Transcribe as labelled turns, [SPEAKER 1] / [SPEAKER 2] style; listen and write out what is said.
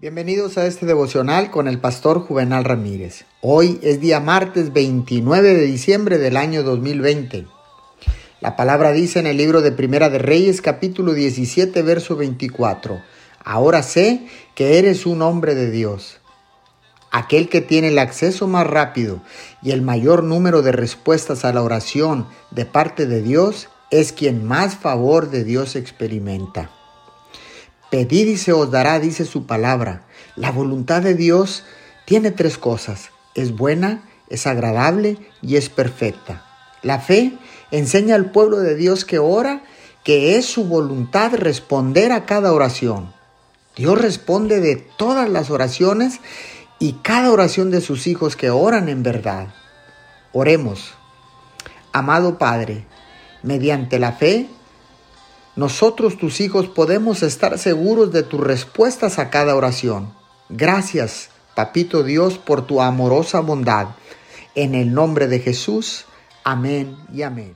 [SPEAKER 1] Bienvenidos a este devocional con el pastor Juvenal Ramírez. Hoy es día martes 29 de diciembre del año 2020. La palabra dice en el libro de Primera de Reyes capítulo 17 verso 24. Ahora sé que eres un hombre de Dios. Aquel que tiene el acceso más rápido y el mayor número de respuestas a la oración de parte de Dios es quien más favor de Dios experimenta. Pedid y se os dará, dice su palabra. La voluntad de Dios tiene tres cosas. Es buena, es agradable y es perfecta. La fe enseña al pueblo de Dios que ora que es su voluntad responder a cada oración. Dios responde de todas las oraciones y cada oración de sus hijos que oran en verdad. Oremos. Amado Padre, mediante la fe nosotros, tus hijos, podemos estar seguros de tus respuestas a cada oración. Gracias, Papito Dios, por tu amorosa bondad. En el nombre de Jesús, amén y amén.